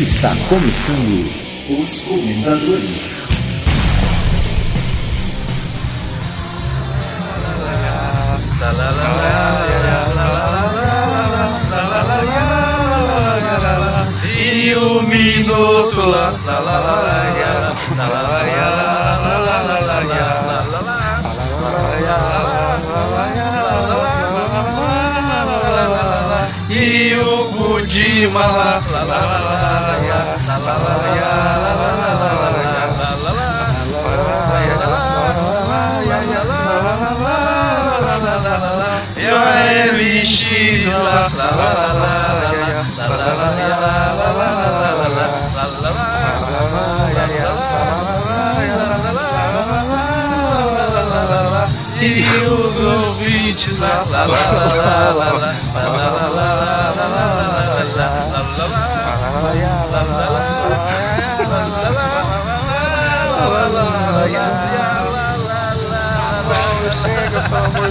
Está começando os comentadores. E o minuto lá, lá, lá, lá, lá, lá, lá, lá, lá, E o povo de Malá. E os ouvintes lá, lá, lá, lá.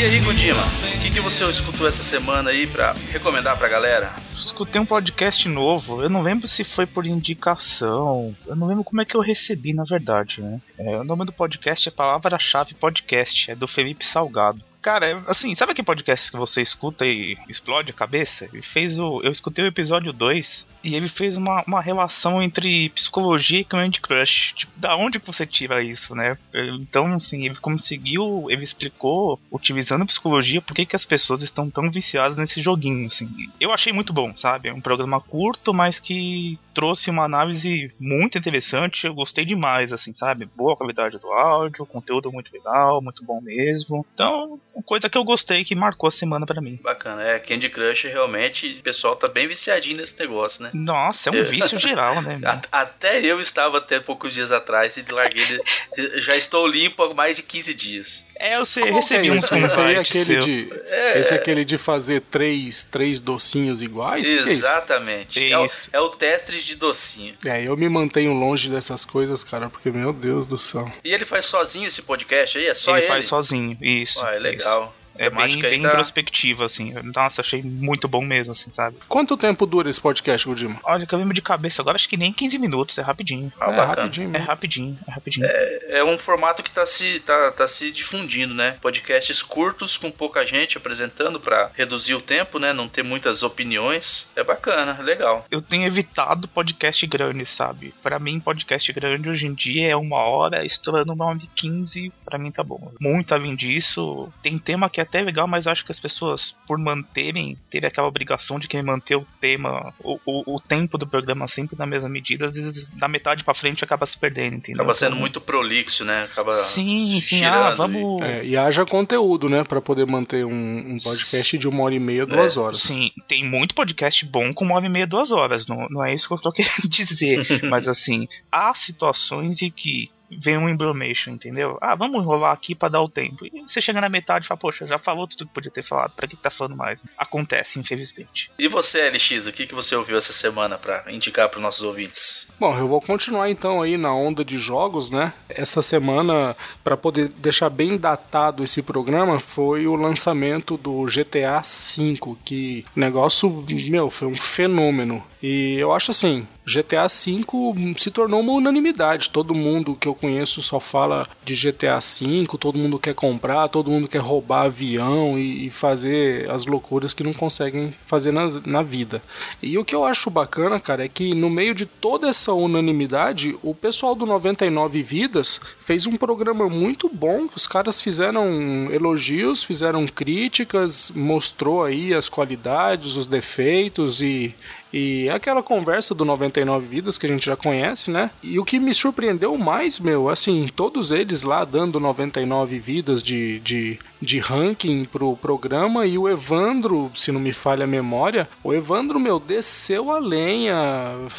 E aí, Kudima, o que, que você escutou essa semana aí pra recomendar pra galera? Escutei um podcast novo, eu não lembro se foi por indicação, eu não lembro como é que eu recebi na verdade, né? É, o nome do podcast é Palavra-Chave Podcast, é do Felipe Salgado. Cara, é, assim, sabe aquele podcast que você escuta e explode a cabeça? Ele fez o. Eu escutei o episódio 2 e ele fez uma, uma relação entre psicologia e Candy Crush. Tipo, da onde você tira isso, né? Então, assim, ele conseguiu, ele explicou, utilizando psicologia, por que, que as pessoas estão tão viciadas nesse joguinho, assim. Eu achei muito bom, sabe? É um programa curto, mas que trouxe uma análise muito interessante. Eu gostei demais, assim, sabe? Boa qualidade do áudio, conteúdo muito legal, muito bom mesmo. Então, coisa que eu gostei que marcou a semana pra mim. Bacana, é, Candy Crush realmente, o pessoal tá bem viciadinho nesse negócio, né? Nossa, é um vício geral, né? Até eu estava até poucos dias atrás e larguei. ele- Já estou limpo há mais de 15 dias. É, eu sei, Qual recebi é uns esse? Esse aí é convites aquele seu. de. É. Esse é aquele de fazer três, três docinhos iguais? É isso? Exatamente. É o, é o Tetris de docinho. É, eu me mantenho longe dessas coisas, cara, porque, meu Deus do céu. E ele faz sozinho esse podcast aí? É só ele? ele faz sozinho, isso. Ah, é legal. isso. É bem, bem tá- introspectivo, assim. Nossa, achei muito bom mesmo, assim, sabe? Quanto tempo dura esse podcast, Godima? Olha, que eu lembro de cabeça agora, acho que nem 15 minutos, é rapidinho. Ah, é rapidinho É rapidinho, é rapidinho. É um formato que tá se, tá, tá se difundindo, né? Podcasts curtos com pouca gente apresentando pra reduzir o tempo, né? Não ter muitas opiniões. É bacana, é legal. Eu tenho evitado podcast grande, sabe? Pra mim, podcast grande hoje em dia é uma hora, estourando uma hora e 15, pra mim tá bom. Muito além disso, tem tema que é até legal, mas acho que as pessoas, por manterem, terem aquela obrigação de querer manter o tema, o, o, o tempo do programa sempre na mesma medida, às vezes da metade pra frente acaba se perdendo, entendeu? Acaba sendo muito prolixo, né? Acaba Sim, sim, ah, e- vamos. É, e haja conteúdo, né? Pra poder manter um, um podcast de uma hora e meia, duas É, horas. Sim, tem muito podcast bom com uma hora e meia, duas horas. Não, não é isso que eu tô querendo dizer. mas assim, há situações em que vem um embromation, entendeu? Ah, vamos enrolar aqui pra dar o tempo. E você chega na metade e fala, poxa, já falou tudo que podia ter falado, pra que tá falando mais? Acontece, infelizmente. E você, LX, o que, que você ouviu essa semana pra indicar pros nossos ouvintes? Bom, eu vou continuar então aí na onda de jogos, né? Essa semana, para poder deixar bem datado esse programa, foi o lançamento do GTA V, que negócio, meu, foi um fenômeno. E eu acho assim, GTA V se tornou uma unanimidade. Todo mundo que eu conheço só fala de GTA V, todo mundo quer comprar, todo mundo quer roubar avião e, e fazer as loucuras que não conseguem fazer na, na vida. E o que eu acho bacana, cara, é que no meio de toda essa unanimidade, o pessoal do 99 Vidas fez um programa muito bom. Os caras fizeram elogios, fizeram críticas, mostrou aí as qualidades, os defeitos e E é aquela conversa do 99 Vidas que a gente já conhece, né? E o que me surpreendeu mais, meu, assim, todos eles lá dando 99 vidas de, de, de ranking pro programa e o Evandro, se não me falha a memória, o Evandro, meu, desceu a lenha,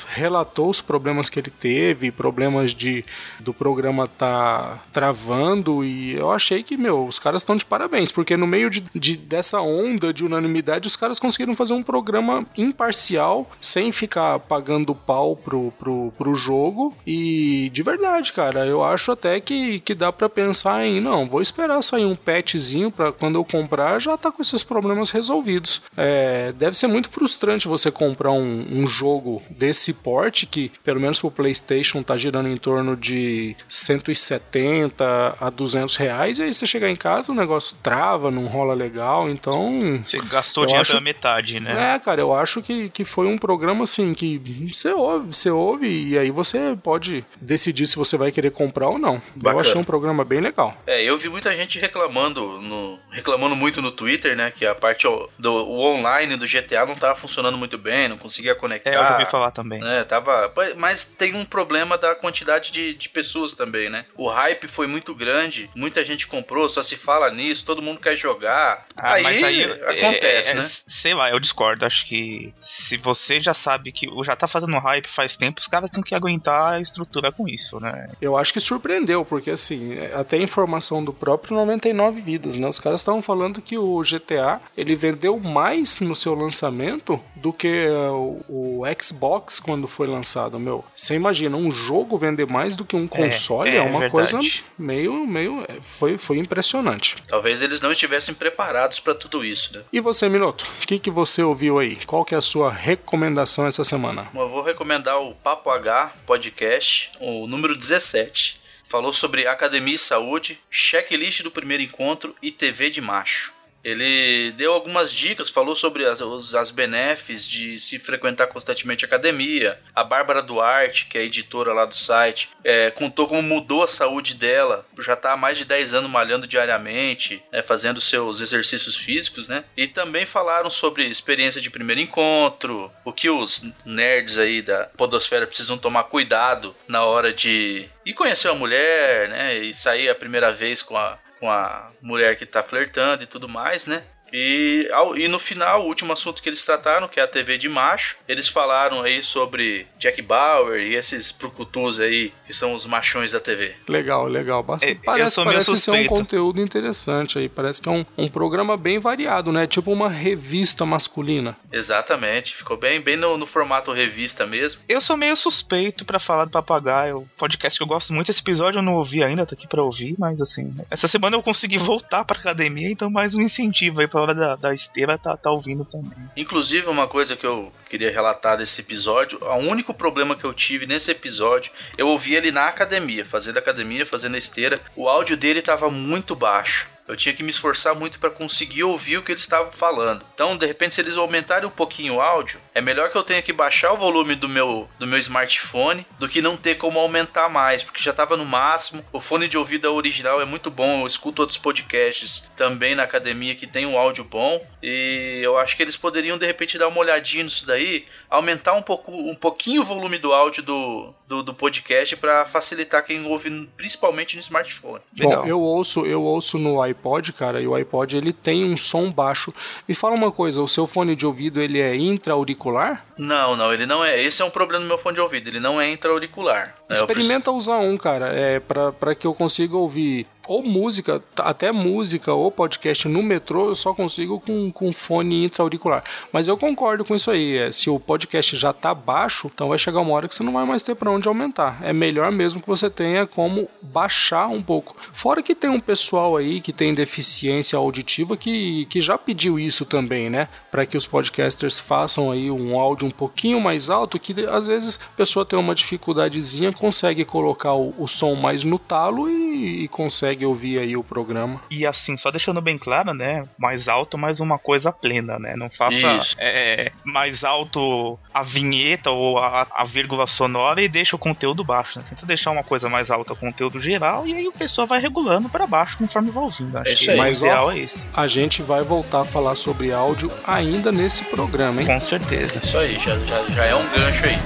relatou os problemas que ele teve, problemas de do programa tá travando e eu achei que, meu, os caras estão de parabéns, porque no meio de, de, dessa onda de unanimidade, os caras conseguiram fazer um programa imparcial, sem ficar pagando pau pro, pro, pro jogo e de verdade, cara, eu acho até que, que dá para pensar em, não, vou esperar sair um patchzinho para quando eu comprar já tá com esses problemas resolvidos. É, deve ser muito frustrante você comprar um, um jogo desse porte que, pelo menos pro PlayStation, tá girando em torno de 170 a 200 reais, e aí você chegar em casa, o negócio trava, não rola legal, então... Você gastou dinheiro acho- pela metade, né? É, cara, eu acho que, que foi um programa assim que você ouve, você ouve e aí você pode decidir se você vai querer comprar ou não. Bacana. Eu achei um programa bem legal. É, eu vi muita gente reclamando, no, reclamando muito no Twitter, né? Que a parte do o online do GTA não tava funcionando muito bem, não conseguia conectar. É, eu já ouvi falar também. né, tava, mas tem um problema da quantidade de, de pessoas também, né? O hype foi muito grande, muita gente comprou, só se fala nisso, todo mundo quer jogar. Ah, aí, mas aí acontece, é, é, né? Sei lá, eu discordo. Acho que se você já sabe que já tá fazendo hype faz tempo, os caras têm que aguentar a estrutura com isso, né? Eu acho que surpreendeu, porque assim, é, até a informação do próprio 99 Vidas, né? Os caras estavam falando que o GTA, ele vendeu mais no seu lançamento do que é, o, o Xbox quando foi lançado, meu. Você imagina, um jogo vender mais do que um console é, é uma verdade. coisa meio, meio, é, foi, foi impressionante. Talvez eles não estivessem preparados pra tudo isso, né? E você, Minuto, o que, que você ouviu aí? Qual que é a sua recomendação essa semana? Eu vou recomendar o Papo H Podcast, o número 17. Falou sobre academia e saúde, checklist do primeiro encontro e TV de macho. Ele deu algumas dicas, falou sobre as, as benefícios de se frequentar constantemente a academia. A Bárbara Duarte, que é editora lá do site, é, contou como mudou a saúde dela. Já está há mais de 10 anos malhando diariamente, né, fazendo seus exercícios físicos, né? E também falaram sobre experiência de primeiro encontro, o que os nerds aí da podosfera precisam tomar cuidado na hora de ir conhecer uma mulher, né? E sair a primeira vez com a com a mulher que tá flertando e tudo mais, né? E, ao- e no final, o último assunto que eles trataram, que é a TV de macho, eles falaram aí sobre Jack Bauer e esses brucutus aí, que são os machões da TV. Legal, legal. Basta- É, eu parece parece ser um conteúdo interessante aí. Parece que é um, um programa bem variado, né? Tipo uma revista masculina. Exatamente, ficou bem, bem no, no formato revista mesmo. Eu sou meio suspeito pra falar do Papagaio, podcast que eu gosto muito. Esse episódio eu não ouvi ainda, tá aqui pra ouvir, mas assim, essa semana eu consegui voltar pra academia, então mais um incentivo aí pra da, da esteira tá, tá ouvindo também. Inclusive, uma coisa que eu queria relatar desse episódio, o único problema que eu tive nesse episódio, eu ouvi ele na academia, fazendo academia, fazendo esteira, o áudio dele estava muito baixo. Eu tinha que me esforçar muito para conseguir ouvir o que eles estavam falando. Então, de repente, se eles aumentarem um pouquinho o áudio, é melhor que eu tenha que baixar o volume do meu, do meu smartphone do que não ter como aumentar mais, porque já estava no máximo. O fone de ouvido original é muito bom. Eu escuto outros podcasts também na academia que tem um áudio bom. E eu acho que eles poderiam, de repente, dar uma olhadinha nisso daí, aumentar um, pouco, um pouquinho o volume do áudio do, do, do podcast para facilitar quem ouve, principalmente no smartphone. Legal. Bom, eu ouço, eu ouço no iPod, cara, e o iPod ele tem um som baixo. Me fala uma coisa, o seu fone de ouvido ele é intra-auricular? circular? Não, não, ele não é. Esse é um problema do meu fone de ouvido. Ele não é intra-auricular. né? Experimenta usar um, cara, é pra que eu consiga ouvir ou música, t- até música ou podcast no metrô, eu só consigo com, com fone intra-auricular. Mas eu concordo com isso aí. é, se o podcast já tá baixo, então vai chegar uma hora que você não vai mais ter pra onde aumentar. É melhor mesmo que você tenha como baixar um pouco. Fora que tem um pessoal aí que tem deficiência auditiva que, que já pediu isso também, né? Para que os podcasters façam aí um áudio um pouquinho mais alto, que às vezes a pessoa tem uma dificuldadezinha, consegue colocar o, o som mais no talo e, e consegue ouvir aí o programa. E assim, só deixando bem claro, né? Mais alto, mais uma coisa plena, né? Não faça Isso. é, mais alto a vinheta ou a, a vírgula sonora e deixa o conteúdo baixo. Né? Tenta deixar uma coisa mais alta, o conteúdo geral, e aí o pessoal vai regulando pra baixo conforme vai ouvindo. Acho É isso que aí. Mas, ó, ideal é isso. A gente vai voltar a falar sobre áudio ainda nesse programa, hein? Com certeza. Isso aí. Já, já, já é um gancho aí.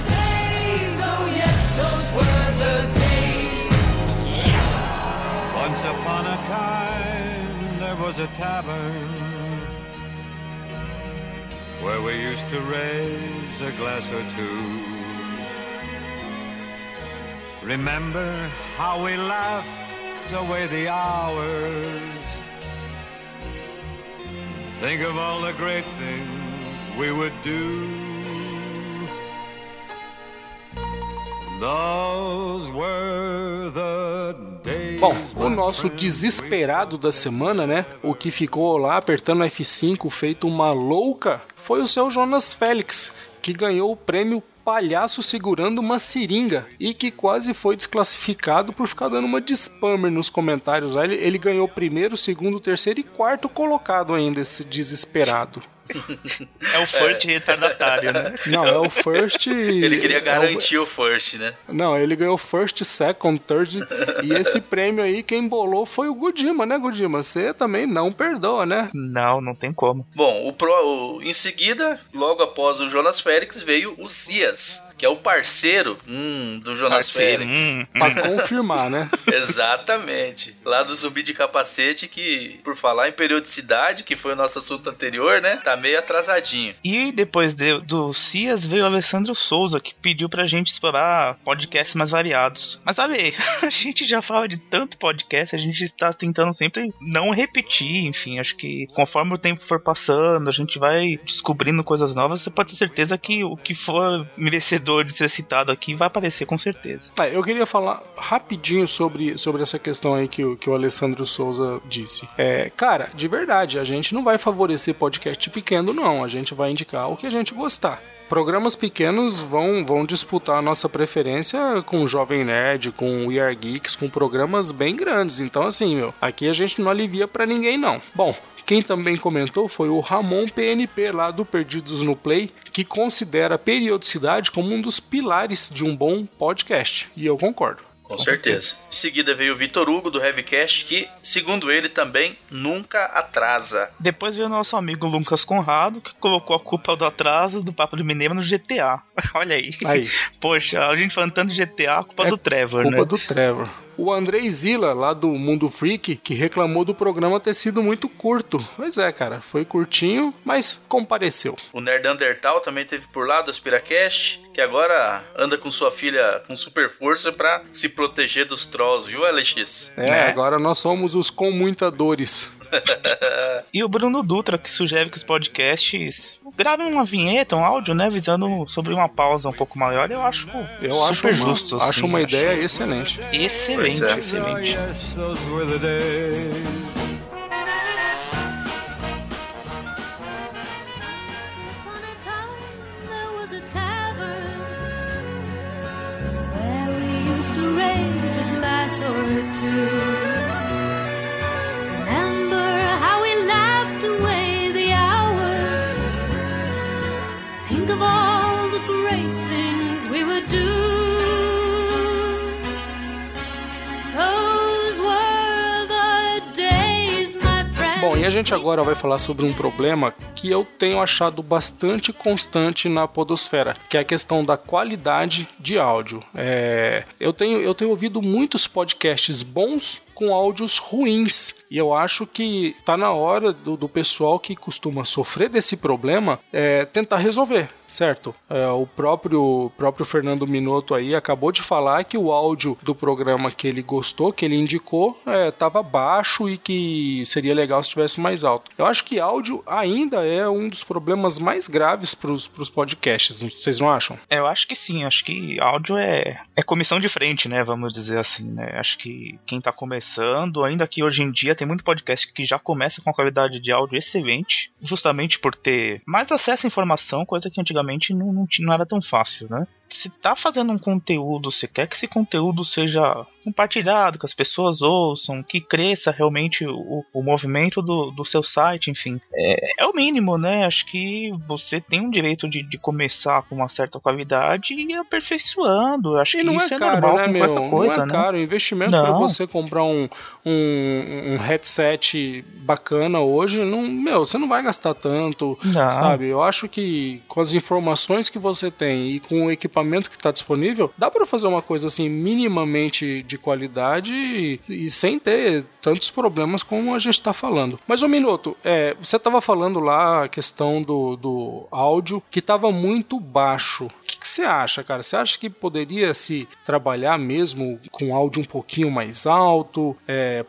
Once upon a time, there was a tavern where we used to raise a glass or two. Remember how we laughed away the hours. Think of all the great things we would do. Bom, o nosso desesperado da semana, né? O que ficou lá apertando F5 feito uma louca foi o seu Jonas Félix, que ganhou o prêmio Palhaço segurando uma seringa e que quase foi desclassificado por ficar dando uma de spammer nos comentários. Ele, ele ganhou primeiro, segundo, terceiro e quarto colocado ainda, esse desesperado. É o first retardatário, né? Não, é o first. Ele queria é o- garantir o first, né? Não, ele ganhou first, second, third. e esse prêmio aí, quem bolou foi o Gudima, né, Gudima? Você também não perdoa, né? Não, não tem como. Bom, o pro, o- em seguida, logo após o Jonas Félix, veio o Cias, que é o parceiro hum, do Jonas Parceiro, Félix. hum, Pra confirmar, né? Exatamente. Lá do zumbi de capacete, que, por falar em periodicidade, que foi o nosso assunto anterior, né? Tá meio atrasadinho. E depois de- do Cias veio o Alessandro Souza, que pediu pra gente explorar podcasts mais variados. Mas sabe, a gente já fala de tanto podcast, a gente está tentando sempre não repetir, enfim, acho que conforme o tempo for passando, a gente vai descobrindo coisas novas, você pode ter certeza que o que for merecedor de ser citado aqui vai aparecer com certeza. Ah, eu queria falar rapidinho sobre, sobre essa questão aí que, o- que o Alessandro Souza disse. É, cara, de verdade, a gente não vai favorecer podcast pequeno, não. A gente vai indicar o que a gente gostar. Programas pequenos vão, vão disputar a nossa preferência com o Jovem Nerd, com o We Are Geeks, com programas bem grandes. Então, assim, meu, aqui a gente não alivia pra ninguém, não. Bom, quem também comentou foi o Ramon PNP, lá do Perdidos no Play, que considera a periodicidade como um dos pilares de um bom podcast. E eu concordo. Com certeza. Em seguida veio o Vitor Hugo, do Heavycast, que, segundo ele, também nunca atrasa. Depois veio o nosso amigo Lucas Conrado, que colocou a culpa do atraso do Papo do Mineiro no GTA. Olha aí. Aí, Poxa, a gente falando tanto de GTA, a culpa É do Trevor, culpa né? do Trevor. O Andrei Zila, lá do Mundo Freak, que reclamou do programa ter sido muito curto. Pois é, cara, foi curtinho, mas compareceu. O Nerd Undertal também teve por lá do Aspiracast, que agora anda com sua filha com super força pra se proteger dos trolls, viu, LX? É, Né? agora nós somos os com muita dores. E o Bruno Dutra, que sugere que os podcasts gravem uma vinheta, um áudio, né? Visando sobre uma pausa um pouco maior, eu acho Eu super acho uma, justo. acho assim, uma ideia excelente. Excelente, é. Oh, excelente. yes, Bom, e a gente agora vai falar sobre um problema que eu tenho achado bastante constante na podosfera, que é a questão da qualidade de áudio. É, eu, tenho, eu tenho ouvido muitos podcasts bons com áudios ruins. E eu acho que tá na hora do, do pessoal que costuma sofrer desse problema é, tentar resolver, certo? É, o próprio, próprio Fernando Minotto aí acabou de falar que o áudio do programa que ele gostou, que ele indicou, estava baixo e que seria legal se estivesse mais alto. Eu acho que áudio ainda é um dos problemas mais graves para os podcasts, vocês não acham? É, Eu acho que sim, acho que áudio é, é comissão de frente, né? Vamos dizer assim, né? Acho que quem tá começando, ainda que hoje em dia tem muito podcast que já começa com a qualidade de áudio excelente, justamente por ter mais acesso à informação, coisa que antigamente não, não, tinha- não era tão fácil, né? Se tá fazendo um conteúdo, você quer que esse conteúdo seja compartilhado, que as pessoas ouçam, que cresça realmente o, o movimento do, do seu site, enfim. É, é o mínimo, né? Acho que você tem um direito de, de começar com uma certa qualidade e ir aperfeiçoando. Acho E que não isso é é, caro, normal né, meu? coisa, não é né? caro. O investimento para Não. você comprar um, um, um headset bacana hoje, não, meu, você não vai gastar tanto, Não. sabe? Eu acho que com as informações que você tem e com o equipamento que está disponível, dá para fazer uma coisa assim minimamente de qualidade e, e sem ter tantos problemas como a gente está falando. Mas, ô Minuto, é, você estava falando lá a questão do, do áudio que estava muito baixo. O que, você acha, cara? Você acha que poderia se trabalhar mesmo com áudio um pouquinho mais alto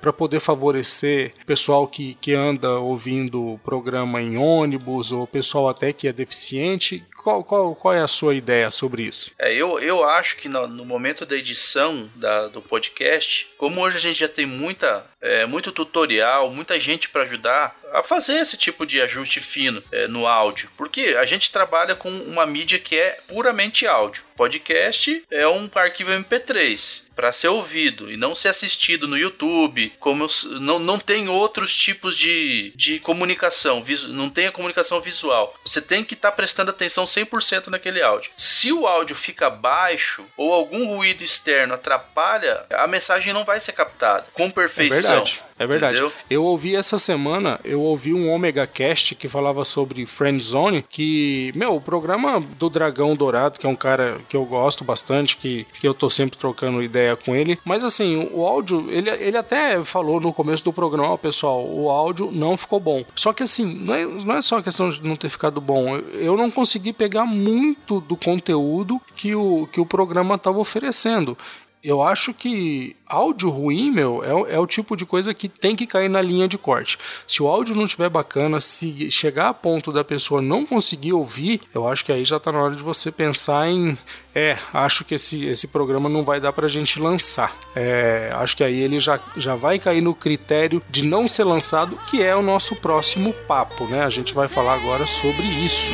para poder favorecer pessoal que, que anda ouvindo o programa em ônibus ou pessoal até que é deficiente? Qual, qual, qual é a sua ideia sobre isso? É, eu, eu acho que no, no momento da edição da- do podcast, como hoje a gente já tem muita, é, muito tutorial, muita gente para ajudar a fazer esse tipo de ajuste fino é, no áudio, porque a gente trabalha com uma mídia que é puramente áudio. Podcast é um arquivo MP3 para ser ouvido e não ser assistido no YouTube, como eu não, não tem outros tipos de, de comunicação, visu- não tem a comunicação visual. Você tem que estar prestando atenção 100% naquele áudio. Se o áudio fica baixo ou algum ruído externo atrapalha, a mensagem não vai ser captada com É perfeição. verdade. É verdade. entendeu? Eu ouvi essa semana, eu ouvi um Omega Cast que falava sobre Friend Zone, que, meu, o programa do Dragão Dourado, que é um cara que eu gosto bastante, que, que eu tô sempre trocando ideia com ele, mas assim, o áudio, ele, ele até falou no começo do programa, pessoal, o áudio não ficou bom. Só que assim, não é, não é só a questão de não ter ficado bom, eu, não consegui pegar muito do conteúdo que o, que o programa tava oferecendo. Eu acho que áudio ruim, meu, é, o- é o tipo de coisa que tem que cair na linha de corte. Se o áudio não estiver bacana, se chegar a ponto da pessoa não conseguir ouvir, eu acho que aí já tá na hora de você pensar em. É, acho que esse, esse programa não vai dar pra gente lançar. É, acho que aí ele já, já vai cair no critério de não ser lançado, que é o nosso próximo papo, né? A gente vai falar agora sobre isso.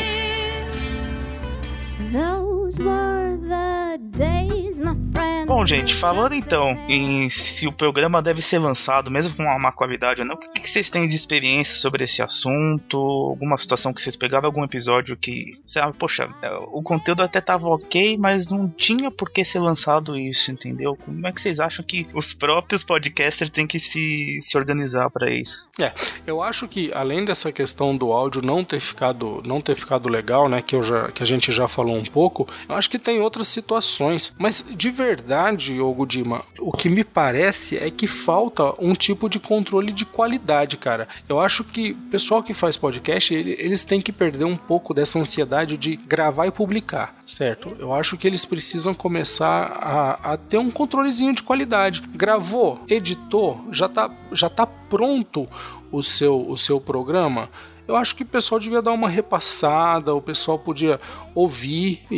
Those were the days. Bom, gente, falando então em se o programa deve ser lançado, mesmo com uma má qualidade ou não, o que que vocês têm de experiência sobre esse assunto? Alguma situação que vocês pegaram, algum episódio que, você ah, poxa, é, o conteúdo até tava ok, mas não tinha por que ser lançado isso, entendeu? Como é que vocês acham que os próprios podcasters têm que se, se organizar pra isso? É, eu acho que além dessa questão do áudio não ter ficado, não ter ficado legal, né, que, eu já, que a gente já falou um pouco, eu acho que tem outras situações. Mas de verdade, ô Gudima, o que me parece é que falta um tipo de controle de qualidade, cara. Eu acho que o pessoal que faz podcast, ele- eles têm que perder um pouco dessa ansiedade de gravar e publicar, certo? Eu acho que eles precisam começar a, a ter um controlezinho de qualidade. Gravou, editou, já tá, já tá pronto o seu, o seu programa, eu acho que o pessoal devia dar uma repassada, o pessoal podia ouvir e,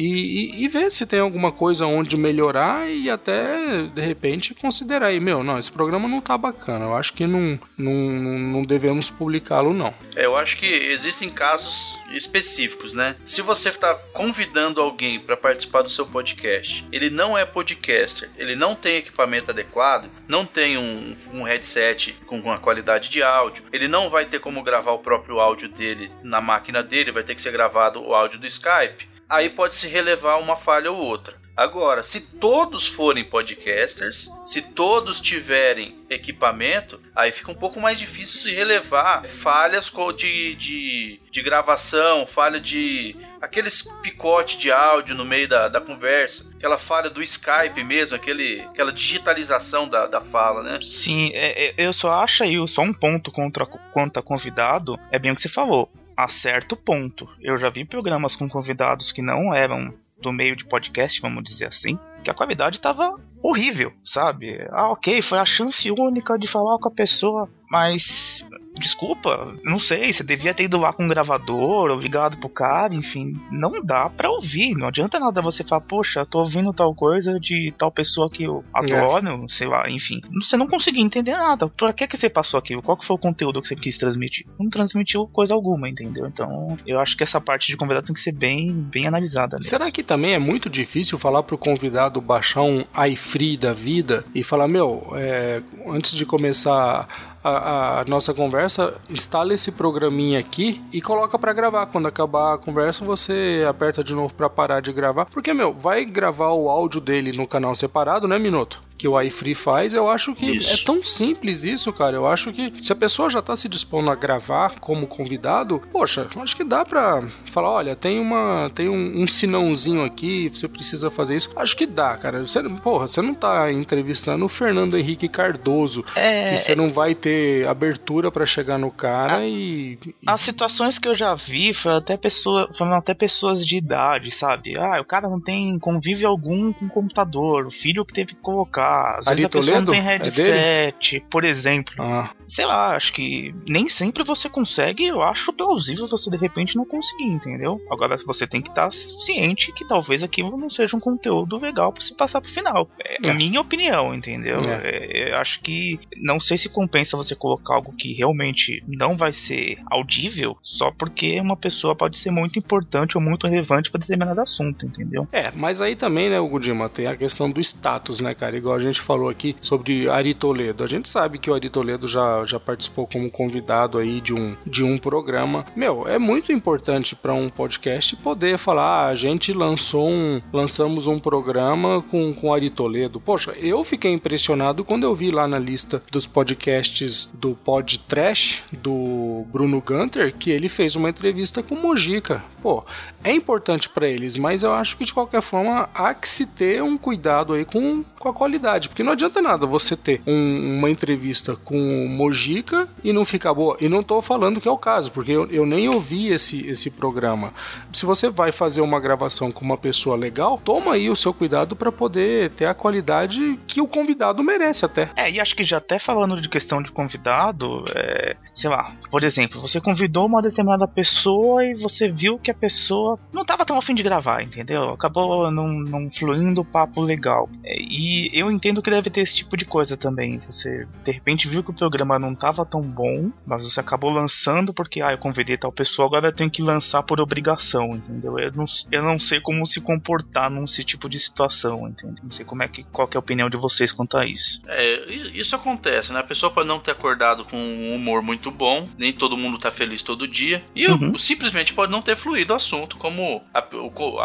e- e ver se tem alguma coisa onde melhorar e até, de repente, considerar aí, meu, não, esse programa não tá bacana, eu acho que não, não, não devemos publicá-lo, não. É, eu acho que existem casos específicos, né? Se você está convidando alguém para participar do seu podcast, ele não é podcaster, ele não tem equipamento adequado, não tem um, um headset com uma qualidade de áudio, ele não vai ter como gravar o próprio áudio dele na máquina dele, vai ter que ser gravado o áudio do Skype. Aí pode se relevar uma falha ou outra. Agora, se todos forem podcasters, se todos tiverem equipamento, aí fica um pouco mais difícil se relevar falhas de, de, de gravação, falha de. aqueles picote de áudio no meio da, da conversa, aquela falha do Skype mesmo, aquele, aquela digitalização da, da fala, né? Sim, é- é- eu só acho aí só um ponto contra, quanto a convidado, é bem o que você falou. A certo ponto. Eu já vi programas com convidados que não eram do meio de podcast, vamos dizer assim, que a qualidade tava horrível, sabe? Ah, ok, foi a chance única de falar com a pessoa. Mas desculpa, não sei, você devia ter ido lá com um gravador, obrigado pro cara, enfim, não dá pra ouvir, não adianta nada você falar, poxa, tô ouvindo tal coisa de tal pessoa que eu adoro, sei lá, enfim, você não conseguia entender nada, pra que que você passou aquilo, qual que foi o conteúdo que você quis transmitir? Não transmitiu coisa alguma, entendeu? Então, eu acho que essa parte de convidado tem que ser bem, bem analisada. mesmo. Será que também é muito difícil falar pro convidado baixar um iFree da vida e falar, meu, é, antes de começar a, a nossa conversa, instala esse programinha aqui e coloca pra gravar. Quando acabar a conversa, você aperta de novo pra parar de gravar. Porque, meu, vai gravar o áudio dele no canal separado, né, Minuto? Que o iFree faz, eu acho que Isso. é tão simples isso, cara. Eu acho que se a pessoa já tá se dispondo a gravar como convidado, poxa, acho que dá pra falar: olha, tem uma. Tem um, um sinãozinho aqui, você precisa fazer isso. Acho que dá, cara. Você, porra, você não tá entrevistando o Fernando Henrique Cardoso, É, que você não vai ter abertura pra chegar no cara e. e- As situações que eu já vi foram até, pessoa, foram até pessoas de idade, sabe? Ah, o cara não tem convívio algum com o computador, o filho que teve que colocar. Às Ari vezes a pessoa não tem É headset, por exemplo. Ah, Sei lá, acho que nem sempre você consegue, eu acho plausível você de repente não conseguir, entendeu? Agora você tem que estar ciente que talvez aquilo não seja um conteúdo legal pra se passar pro final. É, É. a minha opinião, entendeu? É, eu acho que não sei se compensa você colocar algo que realmente não vai ser audível só porque uma pessoa pode ser muito importante ou muito relevante pra determinado assunto, entendeu? É, mas aí também, né, o Gudima, tem a questão do status, né, cara? Igual a gente falou aqui sobre Ari Toledo. A gente sabe que o Ari Toledo já, já participou como convidado aí de um, de um programa. Meu, é muito importante para um podcast poder falar, ah, a gente lançou um, lançamos um programa com, com Ari Toledo. Poxa, eu fiquei impressionado quando eu vi lá na lista dos podcasts do Pod Trash, do Bruno Gunter, que ele fez uma entrevista com Mojica. Pô, é importante para eles, mas eu acho que de qualquer forma há que se ter um cuidado aí com, com a qualidade, porque não adianta nada você ter um- uma entrevista com Mojica e não ficar boa. E não tô falando que é o caso, porque eu, eu nem ouvi esse, esse programa. Se você vai fazer uma gravação com uma pessoa legal, toma aí o seu cuidado para poder ter a qualidade que o convidado merece até. É, e acho que já até falando de questão de convidado, é, sei lá, por exemplo, você convidou uma determinada pessoa e você viu que a pessoa não tava tão afim de gravar, entendeu? Acabou não, não fluindo o papo legal. É, e eu entendo que deve ter esse tipo de coisa também. Você de repente viu que o programa não tava tão bom, mas você acabou lançando porque, ah, eu convidei tal pessoa, agora eu tenho que lançar por obrigação, entendeu? Eu não, eu não sei como se comportar num tipo de situação, entendeu? Não sei como é que, qual que é a opinião de vocês quanto a isso. É, isso acontece, né? A pessoa pode não ter acordado com um humor muito bom, nem todo mundo tá feliz todo dia, e Uhum. o- simplesmente pode não ter fluído o assunto como a,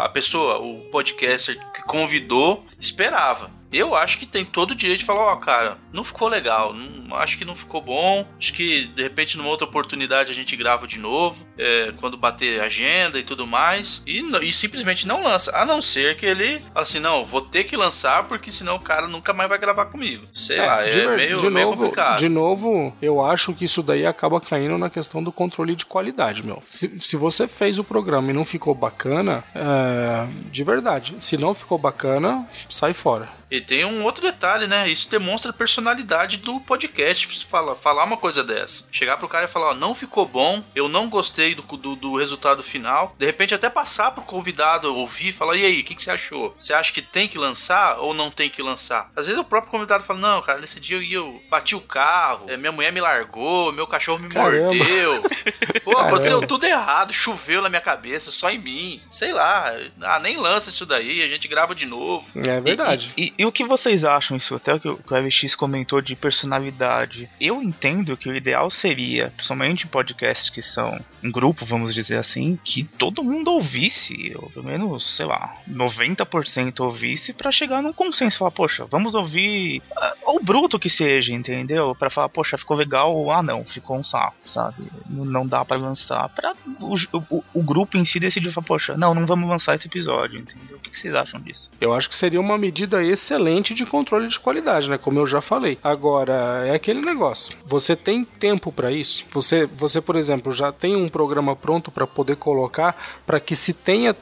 a pessoa, o podcaster que convidou, esperava. Eu acho que tem todo o direito de falar, ó, cara, não ficou legal, não- acho que não ficou bom, acho que de repente numa outra oportunidade a gente grava de novo, é, quando bater agenda e tudo mais, e, e simplesmente não lança, a não ser que ele fala assim, não, vou ter que lançar porque senão o cara nunca mais vai gravar comigo. Sei lá, é de, ver- meio, de meio novo, complicado. de novo, eu acho que isso daí acaba caindo na questão do controle de qualidade, meu. Se, se você fez o programa e não ficou bacana, é, de verdade, se não ficou bacana, sai fora. E tem um outro detalhe, né? Isso demonstra a personalidade do podcast. Fala, falar uma coisa dessa. Chegar pro cara e falar, ó, não ficou bom, eu não gostei do, do, do resultado final. De repente até passar pro convidado ouvir e falar, e aí, o que, que você achou? Você acha que tem que lançar ou não tem que lançar? Às vezes o próprio convidado fala, não, cara, nesse dia eu, ia, eu bati o carro, é, minha mulher me largou, meu cachorro me Caramba. mordeu. Pô, Caramba. aconteceu tudo errado, choveu na minha cabeça, só em mim. Sei lá, ah, nem lança isso daí, a gente grava de novo. É verdade. E, e- e o que vocês acham isso? Até o que o FX comentou de personalidade. Eu entendo que o ideal seria, principalmente em podcasts que são em grupo, vamos dizer assim, que todo mundo ouvisse, ou pelo menos, sei lá, 90% ouvisse pra chegar num consenso. Falar, poxa, vamos ouvir ah, ou bruto que seja, entendeu? Pra falar, poxa, ficou legal ou ah não, ficou um saco, sabe? Não, dá pra lançar. Pra o, o, o grupo em si decidir, falar, poxa, não, não vamos lançar esse episódio, entendeu? O que, que vocês acham disso? Eu acho que seria uma medida excelente de controle de qualidade, né? Como eu já falei. Agora, é aquele negócio. Você tem tempo pra isso? Você, você, por exemplo, já tem um programa pronto pra poder colocar para que se tenha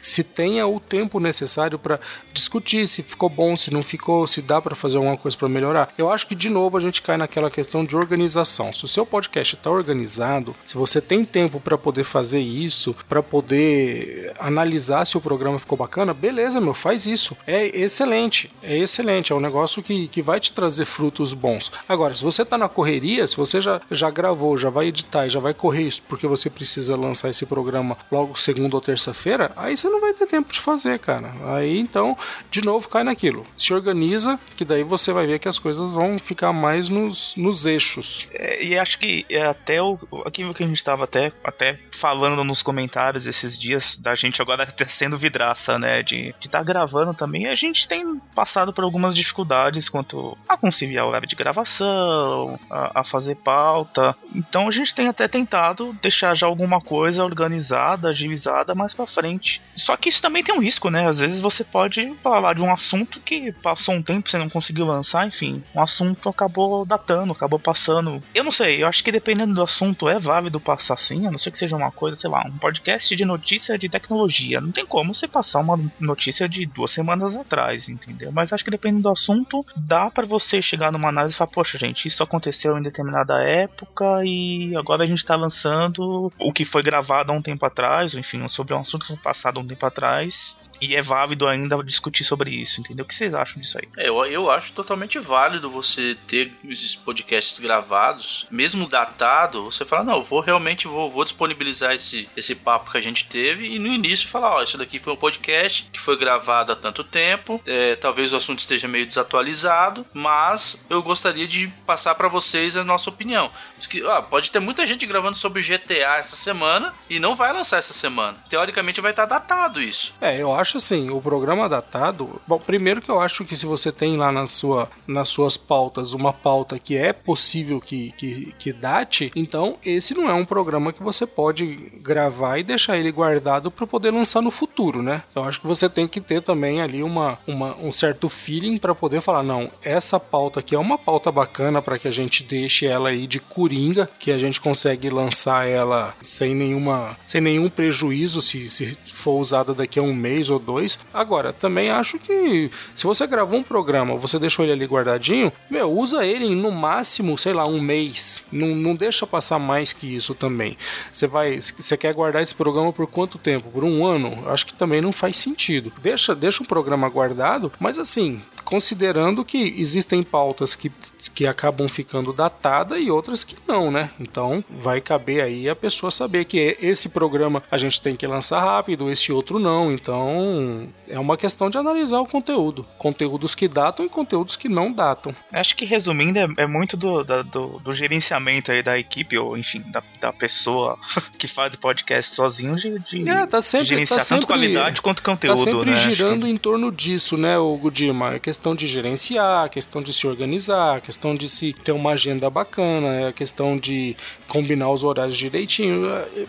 se tenha o tempo necessário para discutir se ficou bom, se não ficou, se dá para fazer alguma coisa para melhorar. Eu acho que de novo a gente cai naquela questão de organização. Se o seu podcast está organizado, se você tem tempo para poder fazer isso, para poder analisar se o programa ficou bacana, beleza, meu, faz isso. É excelente, é excelente, é um negócio que, que vai te trazer frutos bons. Agora, se você tá na correria, se você já, já gravou, já vai editar e já vai correr isso porque você precisa lançar esse programa logo segunda ou terça-feira, aí você não vai ter tempo de fazer, cara. Aí então, de novo, cai naquilo. Se organiza, que daí você vai ver que as coisas vão ficar mais nos, nos eixos. É, e acho que é até o, aquilo que a gente estava até, até falando nos comentários esses dias, da gente agora sendo vidraça, né? De estar tá gravando também, a gente tem passado por algumas dificuldades quanto a conciliar o horário de gravação, a, a fazer pauta. Então a gente tem até tentado deixar já alguma coisa organizada, agilizada mais para frente. Só que isso também tem um risco, né? Às vezes você pode falar de um assunto que passou um tempo, você não conseguiu lançar, enfim, um assunto acabou datando, acabou passando. Eu não sei, eu acho que dependendo do assunto é válido passar sim, a não ser que seja uma coisa, sei lá, um podcast de notícia de tecnologia. Não tem como você passar uma notícia de duas semanas atrás, entendeu? Mas acho que dependendo do assunto, dá para você chegar numa análise e falar, poxa, gente, isso aconteceu em determinada época e agora a gente tá lançando o que foi gravado há um tempo atrás, enfim, sobre um assunto que foi passado há um tempo atrás, e é válido ainda discutir sobre isso, entendeu? O que vocês acham disso aí? É, eu, eu acho totalmente válido você ter esses podcasts gravados, mesmo datado, você fala, não, eu vou realmente vou, vou disponibilizar esse, esse papo que a gente teve e no início falar, ó, isso daqui foi um podcast que foi gravado há tanto tempo, é, talvez o assunto esteja meio desatualizado, mas eu gostaria de passar para vocês a nossa opinião. Que, ó, pode ter muita gente gravando sobre GTA essa semana e não vai lançar essa semana. Teoricamente vai estar datado isso. É, eu acho assim, o programa datado. Bom, primeiro que eu acho que se você tem lá na sua, nas suas pautas uma pauta que é possível que, que, que date, então esse não é um programa que você pode gravar e deixar ele guardado para poder lançar no futuro, né? Eu acho que você tem que ter também ali uma, uma um certo feeling para poder falar, não, essa pauta aqui é uma pauta bacana para que a gente deixe ela aí de coringa, que a gente consegue lançar ela sem nenhuma sem nenhum prejuízo se, se for usada daqui a um mês ou Agora, também acho que se você gravou um programa, você deixou ele ali guardadinho, meu, usa ele no máximo, sei lá, um mês. Não, não deixa passar mais que isso também. Você vai, você quer guardar esse programa por quanto tempo? Por um ano? Acho que também não faz sentido. Deixa, deixa um programa guardado, mas assim, considerando que existem pautas que, que acabam ficando datadas e outras que não, né? Então vai caber aí a pessoa saber que esse programa a gente tem que lançar rápido, esse outro não. Então é uma questão de analisar o conteúdo. Conteúdos que datam e conteúdos que não datam. Acho que resumindo, é, é muito do, da, do, do, gerenciamento aí da equipe, ou enfim, da, da pessoa que faz o podcast sozinho de, de é, tá sempre, gerenciar tá sempre, tanto qualidade quanto conteúdo. Tá sempre né? girando em torno disso, né, o Gudima? É questão de gerenciar, a questão de se organizar, a questão de se ter uma agenda bacana, a questão de combinar os horários direitinho.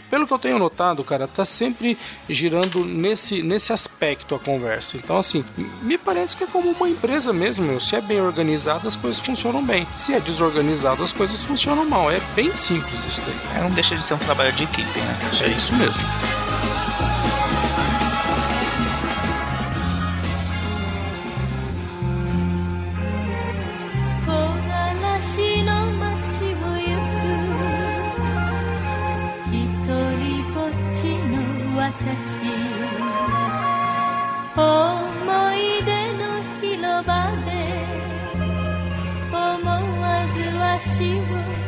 Pelo que eu tenho notado, cara, tá sempre girando nesse, nesse aspecto a conversa. Então, assim, me parece que é como uma empresa mesmo, meu. Se é bem organizado, as coisas funcionam bem. Se é desorganizado, as coisas funcionam mal. É bem simples isso daí. É, não deixa de ser um trabalho de equipe, né? É isso mesmo. 思い出の広場で思わず足を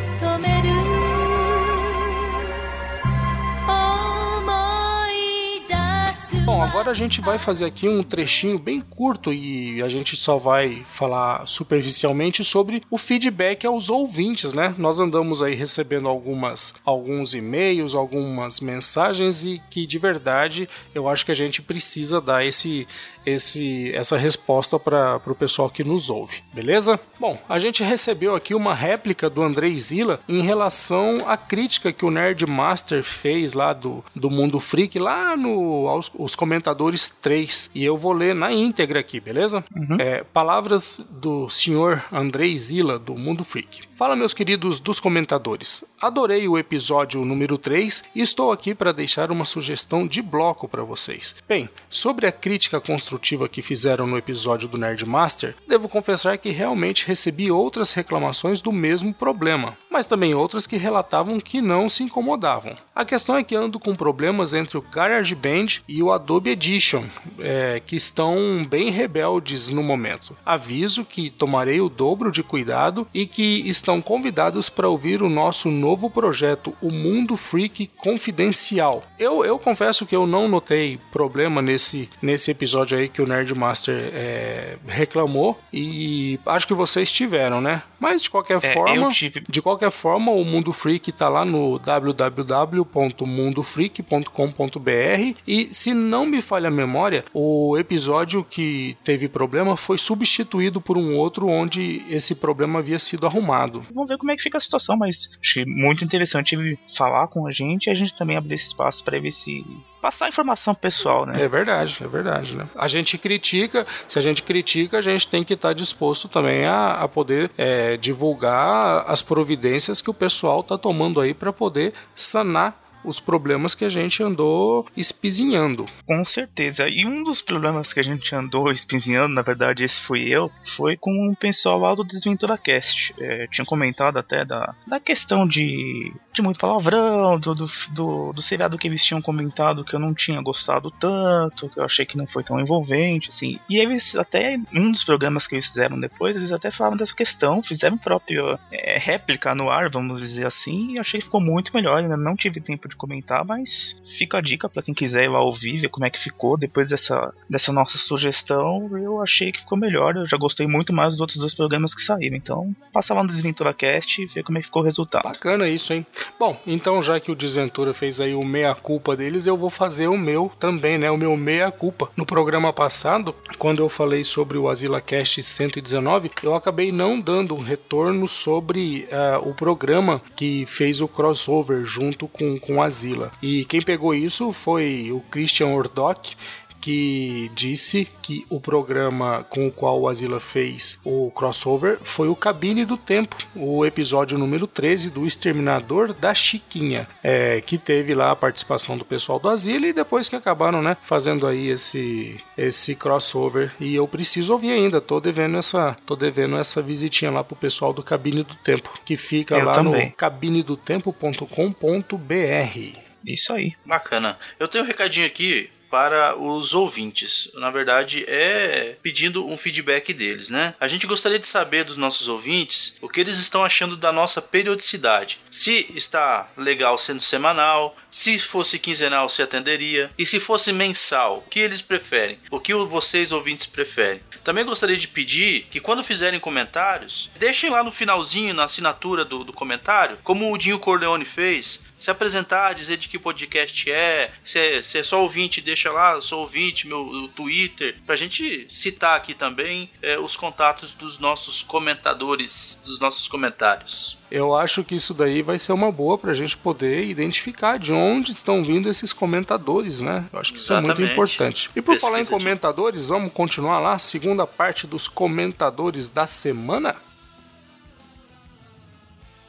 agora a gente vai fazer aqui um trechinho bem curto e a gente só vai falar superficialmente sobre o feedback aos ouvintes, né? Nós andamos aí recebendo algumas alguns e-mails, algumas mensagens e que de verdade eu acho que a gente precisa dar esse esse essa resposta para o pessoal que nos ouve, beleza? Bom, a gente recebeu aqui uma réplica do Andrei Zilla em relação à crítica que o Nerd Master fez lá do, do Mundo Freak lá no aos, os Comentadores 3. E eu vou ler na íntegra aqui, beleza? É, palavras do senhor Andrei Zila, do Mundo Freak. Fala, meus queridos dos comentadores. Adorei o episódio número 3 e estou aqui para deixar uma sugestão de bloco para vocês. Bem, sobre a crítica construtiva que fizeram no episódio do Nerdmaster, devo confessar que realmente recebi outras reclamações do mesmo problema, mas também outras que relatavam que não se incomodavam. A questão é que ando com problemas entre o GarageBand e o Adobe Edition, é, que estão bem rebeldes no momento. Aviso que tomarei o dobro de cuidado e que estão convidados para ouvir o nosso novo projeto, o Mundo Freak Confidencial. Eu, eu confesso que eu não notei problema nesse, nesse episódio aí que o Nerdmaster é, reclamou e acho que vocês tiveram, né? Mas de qualquer É, forma, tive. de qualquer forma, o Mundo Freak tá lá no www.mundofreak.com.br e se não me falha a memória, o episódio que teve problema foi substituído por um outro onde esse problema havia sido arrumado. Vamos ver como é que fica a situação, mas achei muito interessante falar com a gente e a gente também abrir esse espaço para ver se passar informação pessoal, né? É verdade, é verdade, né? A gente critica, se a gente critica, a gente tem que estar disposto também a, a poder é, divulgar as providências que o pessoal está tomando aí para poder sanar os problemas que a gente andou espizinhando. Com certeza. E um dos problemas que a gente andou espinzinhando, na verdade, esse fui eu, foi com o pessoal lá do Desventura Cast. É, tinha comentado até da, da questão de, de muito palavrão, do, do, do, do seriado que eles tinham comentado que eu não tinha gostado tanto, que eu achei que não foi tão envolvente, assim. E eles até, um dos programas que eles fizeram depois, eles até falaram dessa questão, fizeram própria é, réplica no ar, vamos dizer assim, e achei que ficou muito melhor. Ainda não tive tempo de comentar, mas fica a dica para quem quiser ir lá ouvir, ver como é que ficou depois dessa, dessa nossa sugestão. Eu achei que ficou melhor. Eu já gostei muito mais dos outros dois programas que saíram. Então, passa lá no Desventura Cast e ver como é que ficou o resultado. Bacana isso, hein? Bom, então já que o Desventura fez aí o meia-culpa deles, eu vou fazer o meu também, né? O meu meia-culpa. No programa passado, quando eu falei sobre o Azila Cast 119, eu acabei não dando um retorno sobre ah, o programa que fez o crossover junto com, com Azila. E quem pegou isso foi o Christian Ordock, que disse que o programa com o qual o Azila fez o crossover foi o Cabine do Tempo, o episódio número 13 do Exterminador da Chiquinha, é, que teve lá a participação do pessoal do Azila e depois que acabaram, né, fazendo aí esse esse crossover e eu preciso ouvir ainda, tô devendo essa, tô devendo essa visitinha lá pro pessoal do Cabine do Tempo, que fica Eu lá também. no cabinedotempo.com.br. Isso aí. Bacana. Eu tenho um recadinho aqui para os ouvintes. Na verdade, é pedindo um feedback deles, né? A gente gostaria de saber dos nossos ouvintes o que eles estão achando da nossa periodicidade. Se está legal sendo semanal, se fosse quinzenal se atenderia, e se fosse mensal, o que eles preferem? O que vocês ouvintes preferem? Também gostaria de pedir que quando fizerem comentários, deixem lá no finalzinho, na assinatura do, do comentário, como o Dinho Corleone fez, se apresentar, dizer de que podcast é, se é, se é só ouvinte, deixa lá, sou ouvinte, meu Twitter, pra gente citar aqui também é, os contatos dos nossos comentadores, dos nossos comentários. Eu acho que isso daí vai ser uma boa pra gente poder identificar de onde estão vindo esses comentadores, né? Eu acho que isso é muito Exatamente. importante. E por falar em Pesquisa de- comentadores, vamos continuar lá, segunda parte dos comentadores da semana.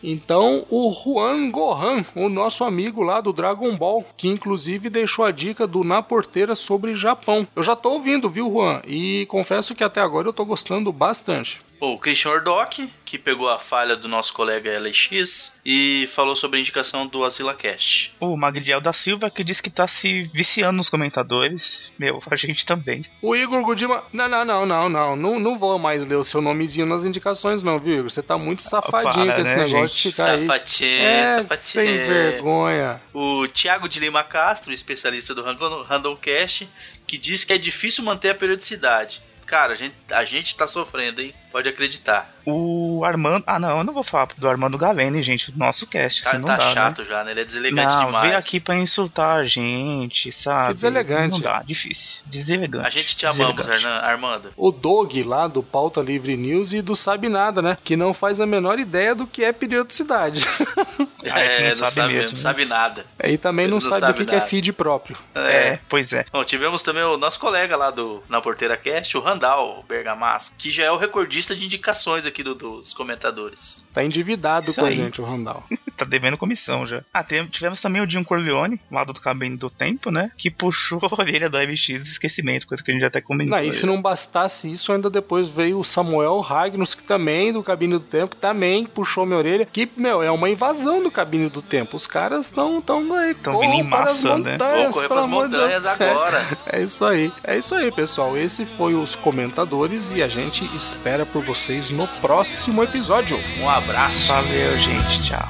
Então, o Juan Gohan, o nosso amigo lá do Dragon Ball, que inclusive deixou a dica do Na Porteira sobre Japão. Eu já tô ouvindo, viu, Juan? E confesso que até agora eu tô gostando bastante. O Christian Ordock, que pegou a falha do nosso colega LX e falou sobre a indicação do AsilaCast. O Magriel da Silva que disse que tá se viciando nos comentadores. Meu, a gente também. O Igor Gudima. Não, não, não, não, não. Não, não vou mais ler o seu nomezinho nas indicações, não, viu, Igor? Você tá muito safadinho para, com esse né, negócio de gente? ficar aí. É, sem vergonha. O Thiago de Lima Castro, especialista do Random, Randomcast, que diz que é difícil manter a periodicidade. Cara, a gente, a gente tá sofrendo, hein? Pode acreditar. O Armando. Ah, não, eu não vou falar do Armando Gavene, gente, do nosso cast. Cara, assim, tá não dá, chato né? já, né? Ele é deselegante Não, demais. veio aqui pra insultar a gente, sabe? Que deselegante. Não dá, difícil. Deselegante. A gente te amamos, Armando. O Dog lá do Pauta Livre News e do Sabe Nada, né? Que não faz a menor ideia do que é periodicidade. Ah, esse não É, sabe mesmo, Não né? sabe nada. Aí também não, Não sabe, sabe o que, que é feed próprio. É, pois é. Bom, tivemos também o nosso colega lá do Na Porteira Cast, o Randall Bergamasco, que já é o recordista de indicações aqui do- dos comentadores. Tá endividado Isso com aí. a gente, o Randall. Tá devendo comissão já. Ah, tem- tivemos também o Jim Corleone, lá do Cabine do Tempo, né? Que puxou a orelha do MX do esquecimento, coisa que a gente já até comentou. Não, e se não bastasse isso, ainda depois veio o Samuel Ragnos, que também, do Cabine do Tempo, que também puxou minha orelha. Que, meu, é uma invasão do Cabine do Tempo. Os caras estão tão aí, Tão vindo em corram para as massa, né? montanhas, pelo pras amor de montanhas Deus. agora. É, é isso aí. É isso aí, pessoal. Esse foi os comentadores e a gente espera por vocês no próximo episódio. Um abraço. Valeu, gente. Tchau.